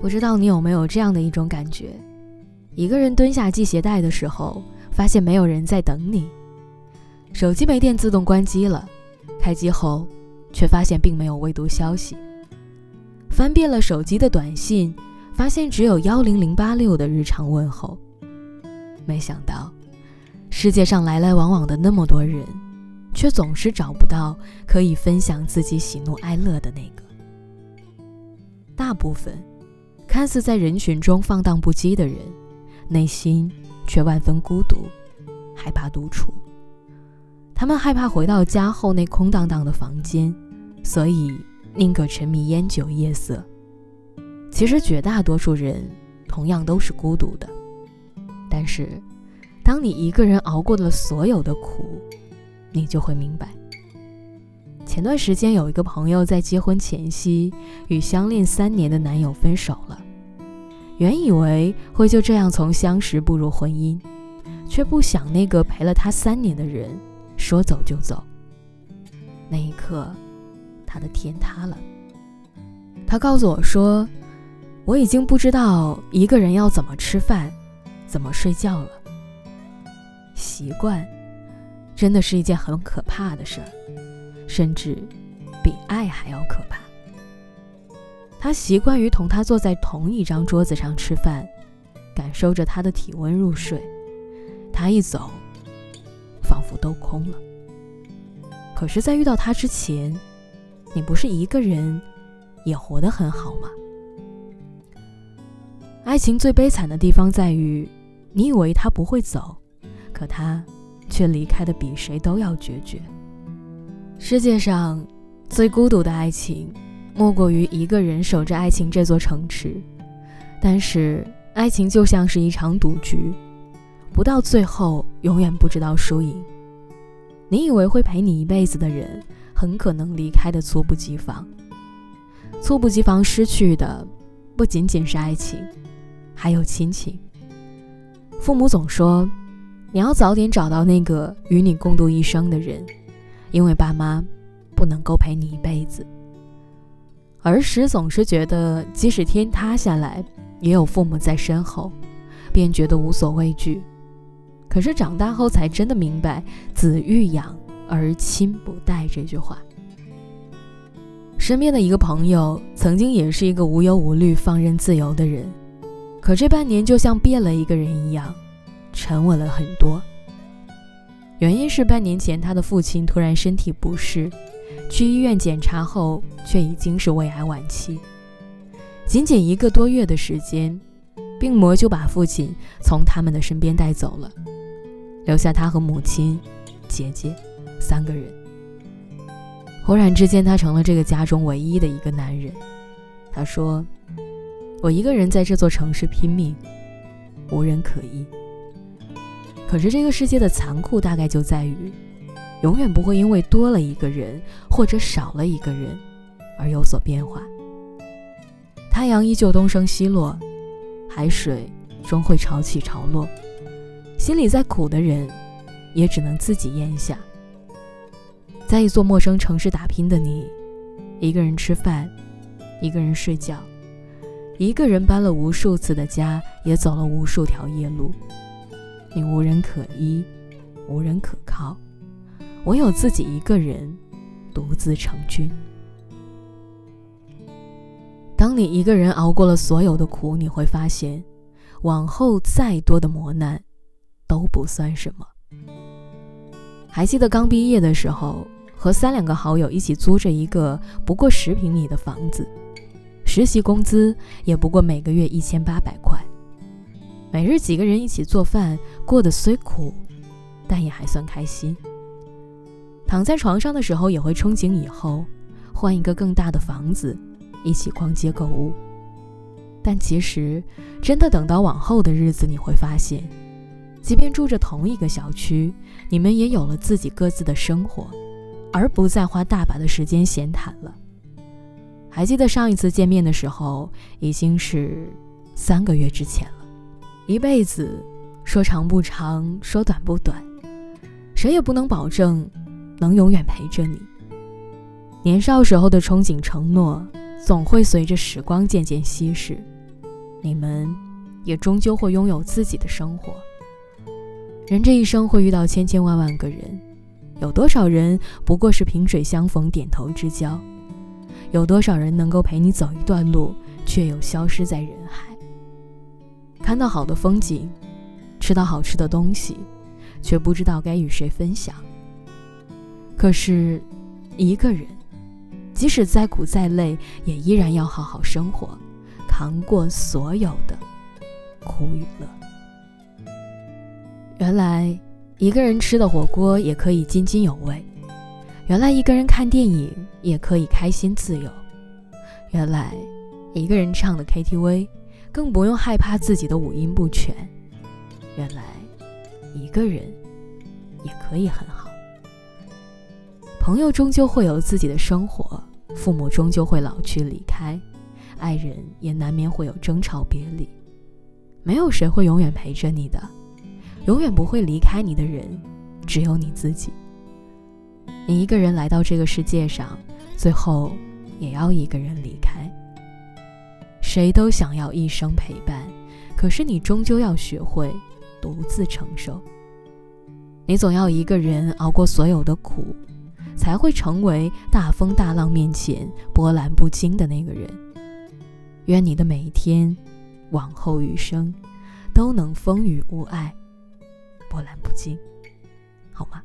不知道你有没有这样的一种感觉：一个人蹲下系鞋带的时候，发现没有人在等你；手机没电自动关机了，开机后却发现并没有未读消息；翻遍了手机的短信，发现只有幺零零八六的日常问候。没想到，世界上来来往往的那么多人，却总是找不到可以分享自己喜怒哀乐的那个。大部分看似在人群中放荡不羁的人，内心却万分孤独，害怕独处。他们害怕回到家后那空荡荡的房间，所以宁可沉迷烟酒夜色。其实绝大多数人同样都是孤独的。但是，当你一个人熬过了所有的苦，你就会明白。前段时间有一个朋友在结婚前夕与相恋三年的男友分手了，原以为会就这样从相识步入婚姻，却不想那个陪了他三年的人说走就走。那一刻，他的天塌了。他告诉我说：“我已经不知道一个人要怎么吃饭。”怎么睡觉了？习惯，真的是一件很可怕的事儿，甚至比爱还要可怕。他习惯于同他坐在同一张桌子上吃饭，感受着他的体温入睡。他一走，仿佛都空了。可是，在遇到他之前，你不是一个人也活得很好吗？爱情最悲惨的地方在于。你以为他不会走，可他却离开的比谁都要决绝。世界上最孤独的爱情，莫过于一个人守着爱情这座城池。但是，爱情就像是一场赌局，不到最后，永远不知道输赢。你以为会陪你一辈子的人，很可能离开的猝不及防。猝不及防失去的，不仅仅是爱情，还有亲情。父母总说，你要早点找到那个与你共度一生的人，因为爸妈不能够陪你一辈子。儿时总是觉得，即使天塌下来，也有父母在身后，便觉得无所畏惧。可是长大后才真的明白“子欲养而亲不待”这句话。身边的一个朋友，曾经也是一个无忧无虑、放任自由的人。可这半年就像变了一个人一样，沉稳了很多。原因是半年前他的父亲突然身体不适，去医院检查后却已经是胃癌晚期。仅仅一个多月的时间，病魔就把父亲从他们的身边带走了，留下他和母亲、姐姐三个人。忽然之间，他成了这个家中唯一的一个男人。他说。我一个人在这座城市拼命，无人可依。可是这个世界的残酷大概就在于，永远不会因为多了一个人或者少了一个人而有所变化。太阳依旧东升西落，海水终会潮起潮落。心里再苦的人，也只能自己咽下。在一座陌生城市打拼的你，一个人吃饭，一个人睡觉。一个人搬了无数次的家，也走了无数条夜路。你无人可依，无人可靠，唯有自己一个人独自成军。当你一个人熬过了所有的苦，你会发现，往后再多的磨难都不算什么。还记得刚毕业的时候，和三两个好友一起租着一个不过十平米的房子。实习工资也不过每个月一千八百块，每日几个人一起做饭，过得虽苦，但也还算开心。躺在床上的时候，也会憧憬以后换一个更大的房子，一起逛街购物。但其实，真的等到往后的日子，你会发现，即便住着同一个小区，你们也有了自己各自的生活，而不再花大把的时间闲谈了。还记得上一次见面的时候，已经是三个月之前了。一辈子说长不长，说短不短，谁也不能保证能永远陪着你。年少时候的憧憬、承诺，总会随着时光渐渐稀释。你们也终究会拥有自己的生活。人这一生会遇到千千万万个人，有多少人不过是萍水相逢、点头之交？有多少人能够陪你走一段路，却又消失在人海？看到好的风景，吃到好吃的东西，却不知道该与谁分享。可是，一个人，即使再苦再累，也依然要好好生活，扛过所有的苦与乐。原来，一个人吃的火锅也可以津津有味。原来一个人看电影也可以开心自由，原来一个人唱的 KTV 更不用害怕自己的五音不全，原来一个人也可以很好。朋友终究会有自己的生活，父母终究会老去离开，爱人也难免会有争吵别离，没有谁会永远陪着你的，永远不会离开你的人，只有你自己。你一个人来到这个世界上，最后也要一个人离开。谁都想要一生陪伴，可是你终究要学会独自承受。你总要一个人熬过所有的苦，才会成为大风大浪面前波澜不惊的那个人。愿你的每一天，往后余生，都能风雨无碍，波澜不惊，好吗？